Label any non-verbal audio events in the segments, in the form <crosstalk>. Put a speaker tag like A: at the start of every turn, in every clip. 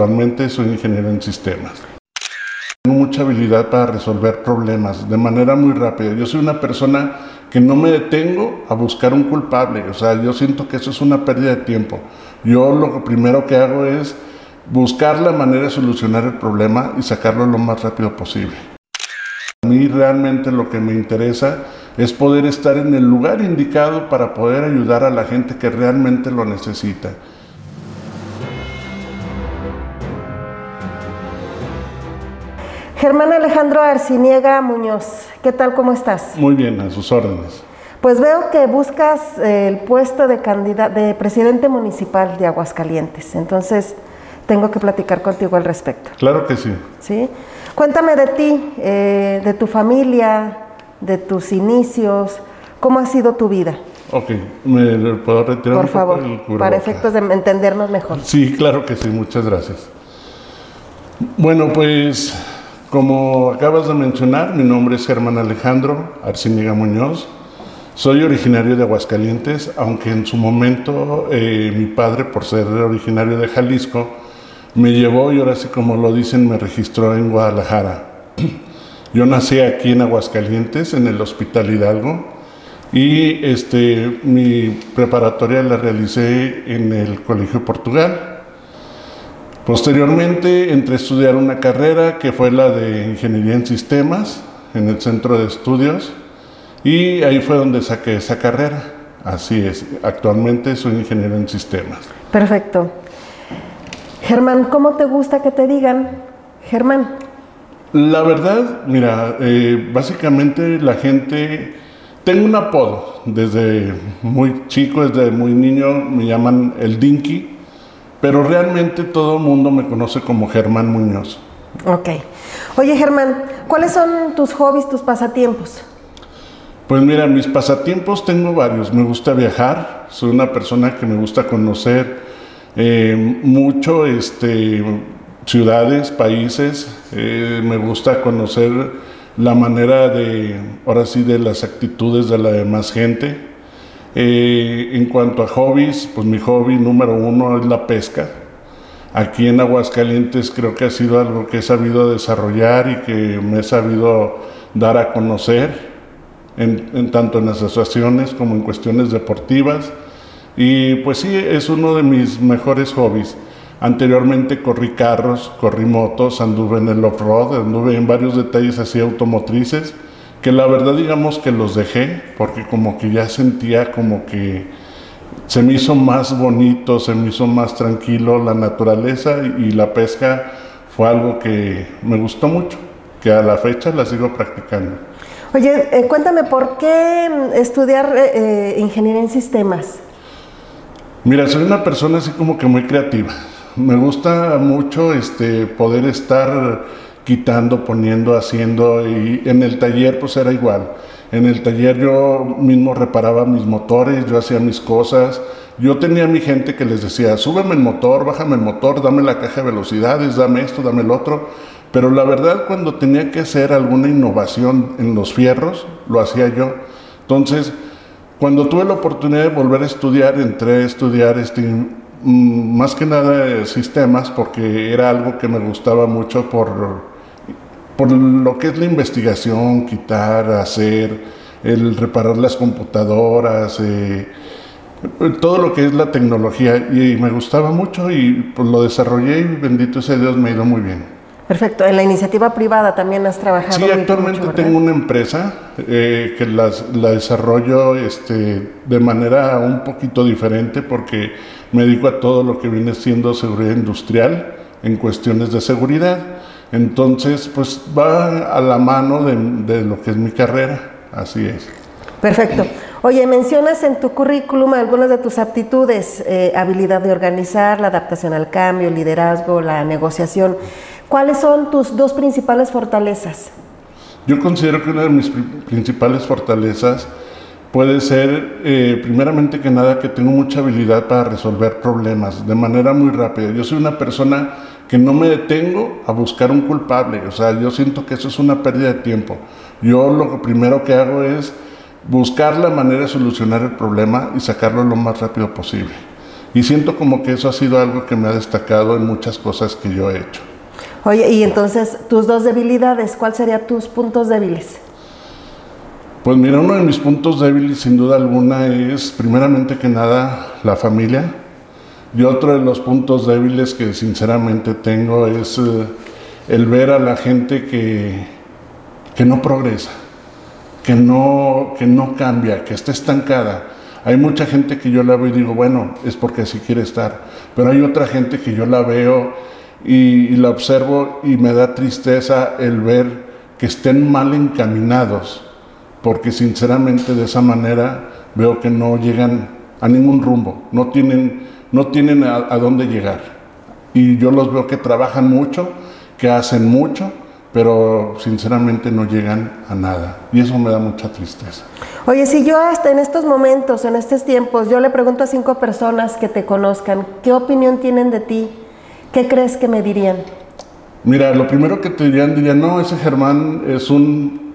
A: Actualmente soy ingeniero en sistemas. Tengo mucha habilidad para resolver problemas de manera muy rápida. Yo soy una persona que no me detengo a buscar un culpable. O sea, yo siento que eso es una pérdida de tiempo. Yo lo primero que hago es buscar la manera de solucionar el problema y sacarlo lo más rápido posible. A mí realmente lo que me interesa es poder estar en el lugar indicado para poder ayudar a la gente que realmente lo necesita.
B: Germán Alejandro Arciniega Muñoz, ¿qué tal? ¿Cómo estás?
A: Muy bien, a sus órdenes.
B: Pues veo que buscas el puesto de, de presidente municipal de Aguascalientes, entonces tengo que platicar contigo al respecto.
A: Claro que sí.
B: ¿Sí? Cuéntame de ti, eh, de tu familia, de tus inicios, ¿cómo ha sido tu vida?
A: Ok, ¿me puedo retirar?
B: Por favor, para efectos de entendernos mejor.
A: Sí, claro que sí, muchas gracias. Bueno, pues como acabas de mencionar, mi nombre es Germán Alejandro Arciniega Muñoz. Soy originario de Aguascalientes, aunque en su momento eh, mi padre, por ser originario de Jalisco, me llevó y ahora sí como lo dicen, me registró en Guadalajara. <clears throat> Yo nací aquí en Aguascalientes, en el Hospital Hidalgo, y este, mi preparatoria la realicé en el Colegio Portugal. Posteriormente entré a estudiar una carrera que fue la de Ingeniería en Sistemas en el Centro de Estudios y ahí fue donde saqué esa carrera. Así es, actualmente soy ingeniero en sistemas.
B: Perfecto. Germán, ¿cómo te gusta que te digan Germán?
A: La verdad, mira, eh, básicamente la gente, tengo un apodo, desde muy chico, desde muy niño, me llaman el Dinky pero realmente todo el mundo me conoce como Germán Muñoz.
B: Ok. Oye Germán, ¿cuáles son tus hobbies, tus pasatiempos?
A: Pues mira, mis pasatiempos tengo varios. Me gusta viajar, soy una persona que me gusta conocer eh, mucho este, ciudades, países. Eh, me gusta conocer la manera de, ahora sí, de las actitudes de la demás gente. Eh, en cuanto a hobbies, pues mi hobby número uno es la pesca. Aquí en Aguascalientes creo que ha sido algo que he sabido desarrollar y que me he sabido dar a conocer, en, tanto en asociaciones como en cuestiones deportivas. Y pues sí, es uno de mis mejores hobbies. Anteriormente corrí carros, corrí motos, anduve en el off-road, anduve en varios detalles así automotrices que la verdad digamos que los dejé porque como que ya sentía como que se me hizo más bonito, se me hizo más tranquilo la naturaleza y, la pesca fue algo que me gustó mucho, que a la fecha la sigo practicando.
B: Oye, eh, cuéntame, ¿por qué estudiar eh, eh, ingeniería en sistemas?
A: Mira, soy una persona así como que muy creativa. Me gusta mucho este, poder estar quitando, poniendo, haciendo y en el taller pues era igual. En el taller yo mismo reparaba mis motores, yo hacía mis cosas. Yo tenía a mi gente que les decía, súbeme el motor, bájame el motor, dame la caja de velocidades, dame esto, dame el otro. Pero la verdad cuando tenía que hacer alguna innovación en los fierros, lo hacía yo. Entonces, cuando tuve la oportunidad de volver a estudiar, entré a estudiar este, más que nada sistemas porque era algo que me gustaba mucho por por lo que es la investigación, quitar, hacer, el reparar las computadoras, eh, todo lo que es la tecnología. Y, me gustaba mucho y pues lo desarrollé y bendito sea Dios me ha ido muy bien.
B: Perfecto. En la iniciativa privada también has trabajado.
A: Sí, actualmente tengo una empresa eh, que la desarrollo este, de manera un poquito diferente porque me dedico a todo lo que viene siendo seguridad industrial en cuestiones de seguridad. Entonces, pues va a la mano de, lo que es mi carrera, así es.
B: Perfecto. Oye, mencionas en tu currículum algunas de tus aptitudes, eh, habilidad de organizar, la adaptación al cambio, el liderazgo, la negociación. ¿Cuáles son tus dos principales fortalezas?
A: Yo considero que una de mis principales fortalezas puede ser, eh, primeramente que nada, que tengo mucha habilidad para resolver problemas de manera muy rápida. Yo soy una persona que no me detengo a buscar un culpable. O sea, yo siento que eso es una pérdida de tiempo. Yo lo primero que hago es buscar la manera de solucionar el problema y sacarlo lo más rápido posible. Y siento como que eso ha sido algo que me ha destacado en muchas cosas que yo he hecho.
B: Oye, y entonces tus dos debilidades, ¿cuáles serían tus puntos débiles?
A: Pues mira, uno de mis puntos débiles sin duda alguna es primeramente que nada la familia. Y otro de los puntos débiles que sinceramente tengo es eh, el ver a la gente que, que no progresa, que no, que no cambia, que está estancada. Hay mucha gente que yo la veo y digo, bueno, es porque así quiere estar. Pero hay otra gente que yo la veo y, la observo y me da tristeza el ver que estén mal encaminados, porque sinceramente de esa manera veo que no llegan a ningún rumbo, no tienen, no tienen a, a dónde llegar. Y yo los veo que trabajan mucho, que hacen mucho, pero sinceramente no llegan a nada. Y eso me da mucha tristeza.
B: Oye, si yo hasta en estos momentos, en estos tiempos, yo le pregunto a cinco personas que te conozcan, ¿qué opinión tienen de ti? ¿Qué crees que me dirían?
A: Mira, lo primero que te dirían, dirían, no, ese Germán es un...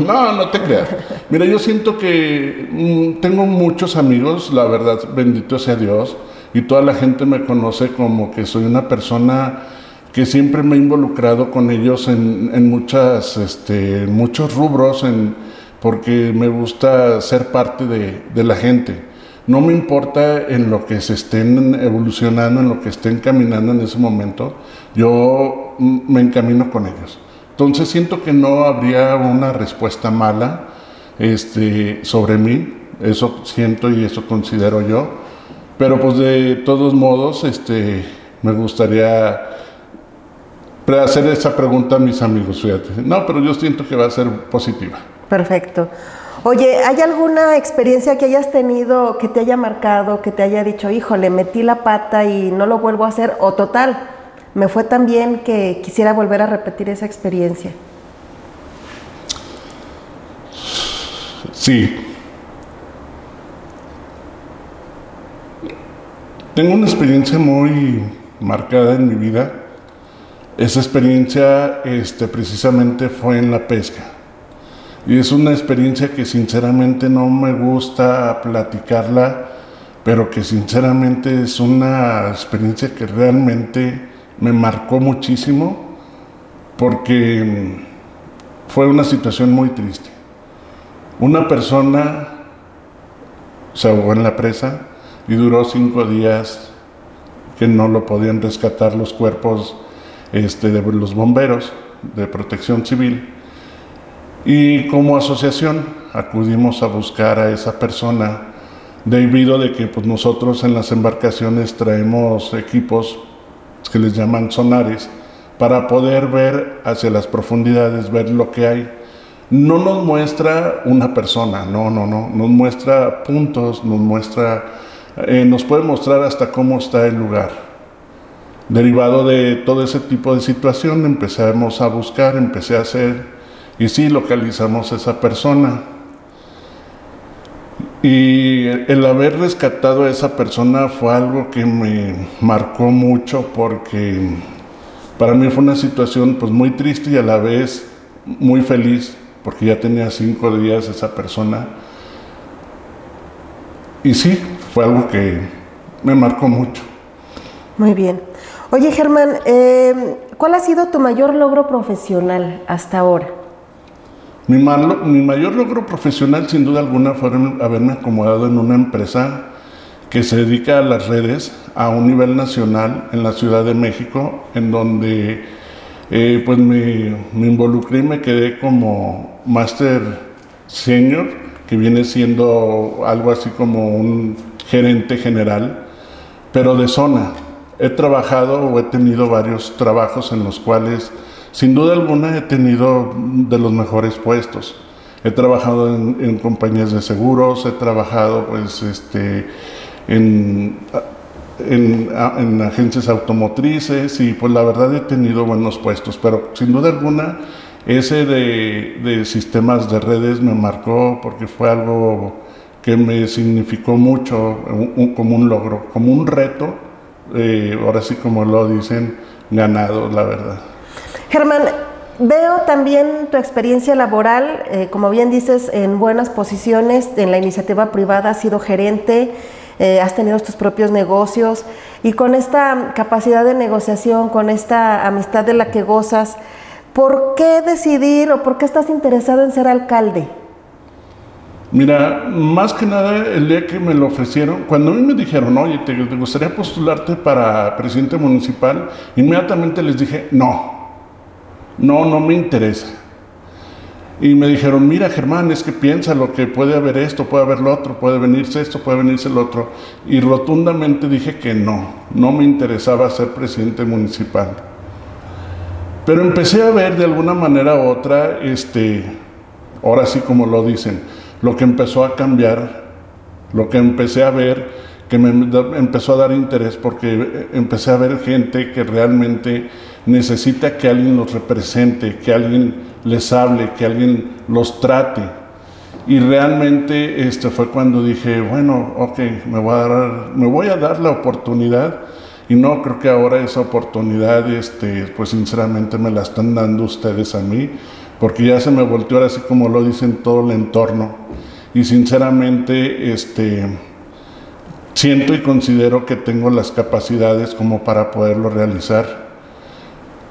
A: No, no te creas. Mira, yo siento que mm, tengo muchos amigos, la verdad, bendito sea Dios, y toda la gente me conoce como que soy una persona que siempre me he involucrado con ellos en, muchas, este, muchos rubros, en, porque me gusta ser parte de, de la gente no me importa en lo que se estén evolucionando, en lo que estén caminando en ese momento, yo me encamino con ellos. Entonces siento que no habría una respuesta mala este, sobre mí, eso siento y eso considero yo, pero pues de todos modos este, me gustaría hacer esa pregunta a mis amigos, fíjate. No, pero yo siento que va a ser positiva.
B: Perfecto. Oye, ¿hay alguna experiencia que hayas tenido que te haya marcado, que te haya dicho, híjole, metí la pata y no lo vuelvo a hacer? O total, me fue tan bien que quisiera volver a repetir esa experiencia.
A: Sí. Tengo una experiencia muy marcada en mi vida. Esa experiencia este, precisamente fue en la pesca. Y es una experiencia que sinceramente no me gusta platicarla, pero que sinceramente es una experiencia que realmente me marcó muchísimo porque fue una situación muy triste. Una persona se ahogó en la presa y duró cinco días que no lo podían rescatar los cuerpos este, de los bomberos de protección civil y como asociación acudimos a buscar a esa persona debido de que pues, nosotros en las embarcaciones traemos equipos que les llaman sonares para poder ver hacia las profundidades, ver lo que hay. No nos muestra una persona, no, no, no, nos muestra puntos, nos muestra, eh, nos puede mostrar hasta cómo está el lugar. Derivado de todo ese tipo de situación empezamos a buscar, empecé a hacer y sí localizamos a esa persona. Y el haber rescatado a esa persona fue algo que me marcó mucho porque para mí fue una situación pues muy triste y a la vez muy feliz porque ya tenía cinco días esa persona. Y sí, fue algo que me marcó mucho.
B: Muy bien. Oye Germán, eh, ¿cuál ha sido tu mayor logro profesional hasta ahora?
A: Mi, mi, mayor logro profesional, sin duda alguna, fue haberme acomodado en una empresa que se dedica a las redes a un nivel nacional en la Ciudad de México, en donde eh, pues me, me, involucré y me quedé como máster senior, que viene siendo algo así como un gerente general, pero de zona. He trabajado o he tenido varios trabajos en los cuales sin duda alguna he tenido de los mejores puestos. He trabajado en, compañías de seguros, he trabajado pues, este, en, en, agencias automotrices y pues la verdad he tenido buenos puestos, pero sin duda alguna ese de, sistemas de redes me marcó porque fue algo que me significó mucho como un logro, como un reto, eh, ahora sí como lo dicen, ganado, la verdad.
B: Germán, veo también tu experiencia laboral, eh, como bien dices, en buenas posiciones, en la iniciativa privada has sido gerente, eh, has tenido tus propios negocios y con esta capacidad de negociación, con esta amistad de la que gozas, ¿por qué decidir o por qué estás interesado en ser alcalde?
A: Mira, más que nada el día que me lo ofrecieron, cuando a mí me dijeron, oye, ¿te, gustaría postularte para presidente municipal? Inmediatamente les dije, no, no, no me interesa. Y me dijeron, mira Germán, es que piensa lo que puede haber esto, puede haber lo otro, puede venirse esto, puede venirse lo otro. Y rotundamente dije que no, no me interesaba ser presidente municipal. Pero empecé a ver de alguna manera u otra, este, ahora sí como lo dicen, lo que empezó a cambiar, lo que empecé a ver, que me empezó a dar interés porque empecé a ver gente que realmente necesita que alguien los represente, que alguien les hable, que alguien los trate. Y realmente este fue cuando dije, bueno, ok, me voy a dar, la oportunidad. Y no creo que ahora esa oportunidad, este, pues sinceramente me la están dando ustedes a mí, porque ya se me volteó ahora así como lo dicen todo el entorno. Y sinceramente, este, siento y considero que tengo las capacidades como para poderlo realizar.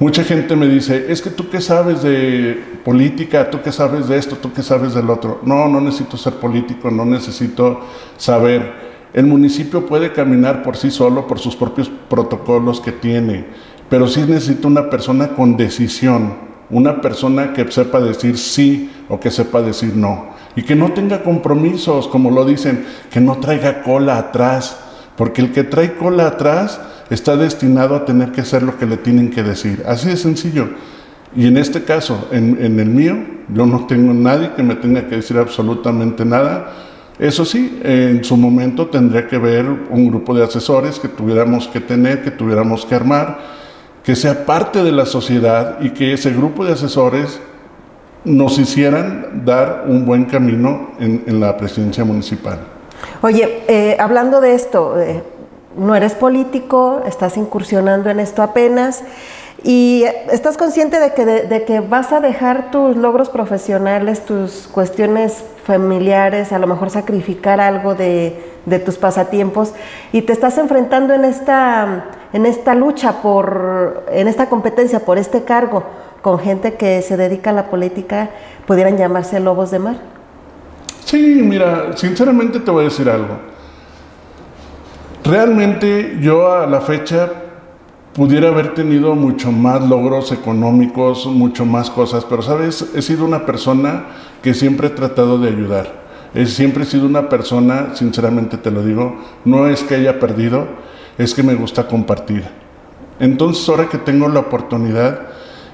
A: Mucha gente me dice, es que tú qué sabes de política, tú qué sabes de esto, tú qué sabes del otro. No, no necesito ser político, no necesito saber. El municipio puede caminar por sí solo, por sus propios protocolos que tiene, pero sí necesita una persona con decisión, una persona que sepa decir sí o que sepa decir no. Y que no tenga compromisos, como lo dicen, que no traiga cola atrás, porque el que trae cola atrás está destinado a tener que hacer lo que le tienen que decir. Así de sencillo. Y en este caso, en, el mío, yo no tengo nadie que me tenga que decir absolutamente nada. Eso sí, en su momento tendría que ver un grupo de asesores que tuviéramos que tener, que tuviéramos que armar, que sea parte de la sociedad y que ese grupo de asesores nos hicieran dar un buen camino en, la presidencia municipal.
B: Oye, eh, hablando de esto, eh, no eres político, estás incursionando en esto apenas y estás consciente de que, de, que vas a dejar tus logros profesionales, tus cuestiones familiares, a lo mejor sacrificar algo de, tus pasatiempos y te estás enfrentando en esta, en esta lucha por, en esta competencia por este cargo con gente que se dedica a la política, pudieran llamarse lobos de mar.
A: Sí, mira, sinceramente te voy a decir algo. Realmente yo a la fecha pudiera haber tenido mucho más logros económicos, mucho más cosas, pero sabes, he sido una persona que siempre he tratado de ayudar. He siempre sido una persona, sinceramente te lo digo, no es que haya perdido, es que me gusta compartir. Entonces ahora que tengo la oportunidad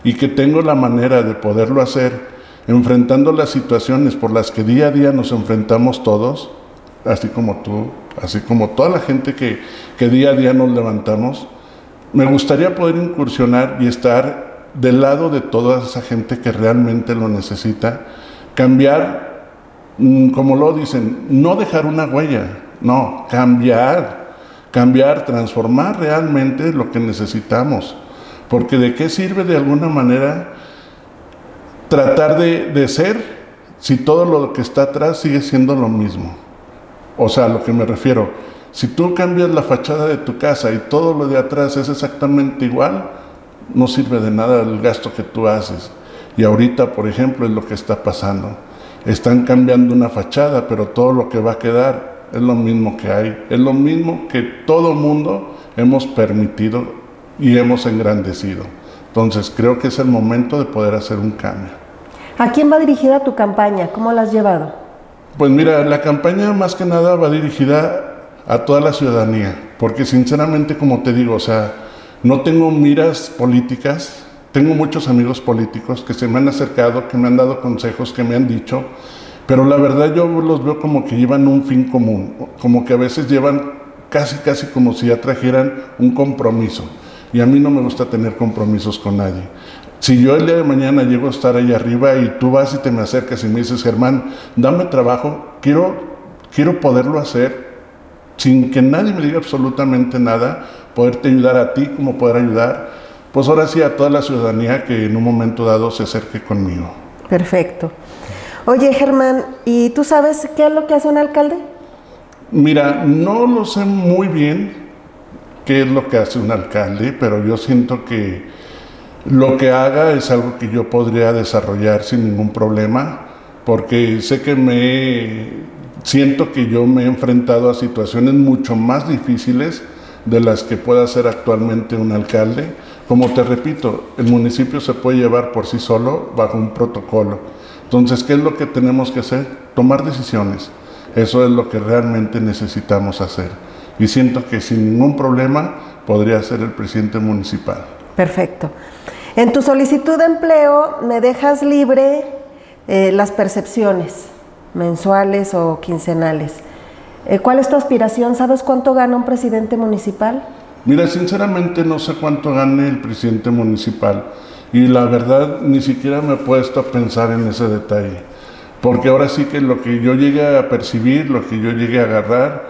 A: y que tengo la manera de poderlo hacer, enfrentando las situaciones por las que día a día nos enfrentamos todos, así como tú, así como toda la gente que, día a día nos levantamos, me gustaría poder incursionar y estar del lado de toda esa gente que realmente lo necesita, cambiar, mm, como lo dicen, no dejar una huella, no, cambiar, cambiar, transformar realmente lo que necesitamos. Porque de qué sirve de alguna manera tratar de, de ser si todo lo que está atrás sigue siendo lo mismo. O sea, a lo que me refiero, si tú cambias la fachada de tu casa y todo lo de atrás es exactamente igual, no sirve de nada el gasto que tú haces. Y ahorita, por ejemplo, es lo que está pasando. Están cambiando una fachada, pero todo lo que va a quedar es lo mismo que hay. Es lo mismo que todo mundo hemos permitido y hemos engrandecido. Entonces, creo que es el momento de poder hacer un cambio.
B: ¿A quién va dirigida tu campaña? ¿Cómo la has llevado?
A: Pues mira, la campaña más que nada va dirigida a toda la ciudadanía, porque sinceramente, como te digo, o sea, no tengo miras políticas, tengo muchos amigos políticos que se me han acercado, que me han dado consejos, que me han dicho, pero la verdad yo los veo como que llevan un fin común, como que a veces llevan casi, casi como si ya trajeran un compromiso. Y a mí no me gusta tener compromisos con nadie. Si yo el día de mañana llego a estar ahí arriba y tú vas y te me acercas y me dices, Germán, dame trabajo, quiero, quiero poderlo hacer sin que nadie me diga absolutamente nada, poderte ayudar a ti como poder ayudar, pues ahora sí a toda la ciudadanía que en un momento dado se acerque conmigo.
B: Perfecto. Oye, Germán, ¿y tú sabes qué es lo que hace un alcalde?
A: Mira, no lo sé muy bien qué es lo que hace un alcalde, pero yo siento que lo que haga es algo que yo podría desarrollar sin ningún problema, porque sé que me siento que yo me he enfrentado a situaciones mucho más difíciles de las que pueda hacer actualmente un alcalde. Como te repito, el municipio se puede llevar por sí solo bajo un protocolo. Entonces, ¿qué es lo que tenemos que hacer? Tomar decisiones. Eso es lo que realmente necesitamos hacer. Y siento que sin ningún problema podría ser el presidente municipal.
B: Perfecto. En tu solicitud de empleo me dejas libre eh, las percepciones mensuales o quincenales. Eh, ¿Cuál es tu aspiración? ¿Sabes cuánto gana un presidente municipal?
A: Mira, sinceramente no sé cuánto gane el presidente municipal y la verdad ni siquiera me he puesto a pensar en ese detalle, porque ahora sí que lo que yo llegue a percibir, lo que yo llegue a agarrar,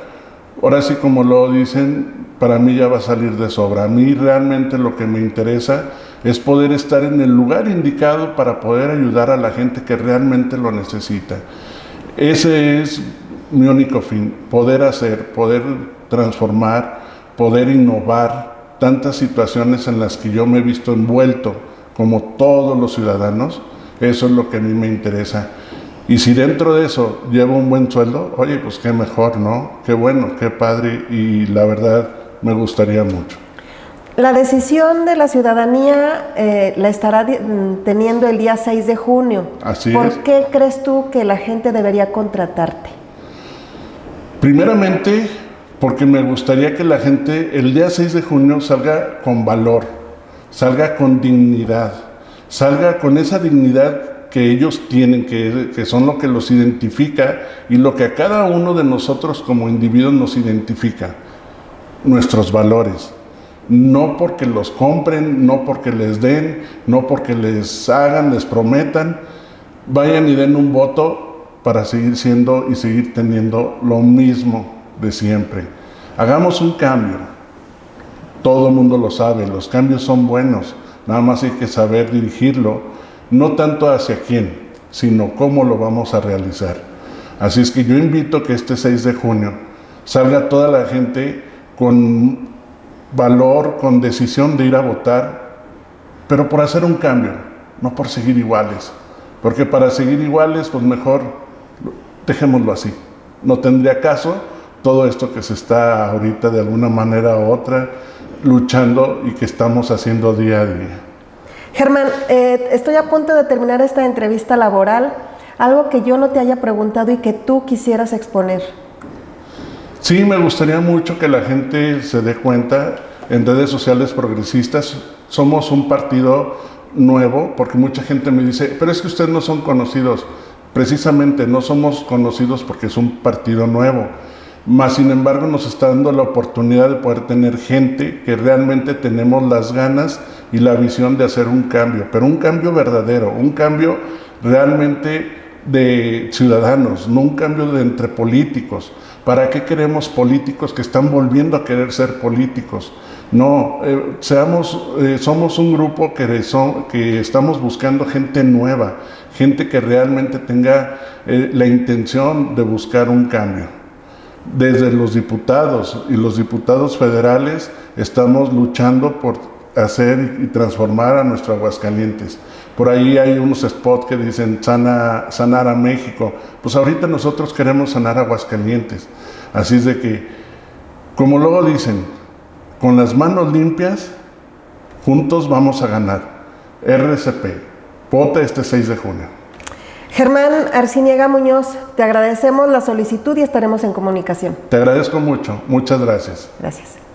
A: ahora sí como lo dicen, para mí ya va a salir de sobra. A mí realmente lo que me interesa es poder estar en el lugar indicado para poder ayudar a la gente que realmente lo necesita. Ese es mi único fin, poder hacer, poder transformar, poder innovar tantas situaciones en las que yo me he visto envuelto, como todos los ciudadanos, eso es lo que a mí me interesa. Y si dentro de eso llevo un buen sueldo, oye, pues qué mejor, ¿no? Qué bueno, qué padre y la verdad me gustaría mucho.
B: La decisión de la ciudadanía eh, la estará teniendo el día 6 de junio.
A: Así
B: ¿Por
A: es.
B: qué crees tú que la gente debería contratarte?
A: Primeramente, porque me gustaría que la gente el día 6 de junio salga con valor, salga con dignidad, salga con esa dignidad que ellos tienen, que, que son lo que los identifica y lo que a cada uno de nosotros como individuos nos identifica, nuestros valores no porque los compren, no porque les den, no porque les hagan, les prometan, vayan y den un voto para seguir siendo y seguir teniendo lo mismo de siempre. Hagamos un cambio. Todo el mundo lo sabe, los cambios son buenos, nada más hay que saber dirigirlo, no tanto hacia quién, sino cómo lo vamos a realizar. Así es que yo invito que este 6 de junio salga toda la gente con valor, con decisión de ir a votar, pero por hacer un cambio, no por seguir iguales. Porque para seguir iguales, pues mejor dejémoslo así. No tendría caso todo esto que se está ahorita de alguna manera u otra luchando y que estamos haciendo día a día.
B: Germán, eh, estoy a punto de terminar esta entrevista laboral. Algo que yo no te haya preguntado y que tú quisieras exponer.
A: Sí, me gustaría mucho que la gente se dé cuenta en redes sociales progresistas. Somos un partido nuevo, porque mucha gente me dice, pero es que ustedes no son conocidos. Precisamente no somos conocidos porque es un partido nuevo. Más sin embargo nos está dando la oportunidad de poder tener gente que realmente tenemos las ganas y la visión de hacer un cambio, pero un cambio verdadero, un cambio realmente de ciudadanos, no un cambio de entre políticos. ¿Para qué queremos políticos que están volviendo a querer ser políticos? No, eh, seamos, eh, somos un grupo que, son, que estamos buscando gente nueva, gente que realmente tenga eh, la intención de buscar un cambio. Desde los diputados y los diputados federales estamos luchando por hacer y transformar a nuestro Aguascalientes. Por ahí hay unos spots que dicen sana, sanar a México. Pues ahorita nosotros queremos sanar a Aguascalientes. Así es de que, como luego dicen, con las manos limpias, juntos vamos a ganar. RCP, vote este 6 de junio.
B: Germán Arciniega Muñoz, te agradecemos la solicitud y estaremos en comunicación.
A: Te agradezco mucho. Muchas gracias.
B: Gracias.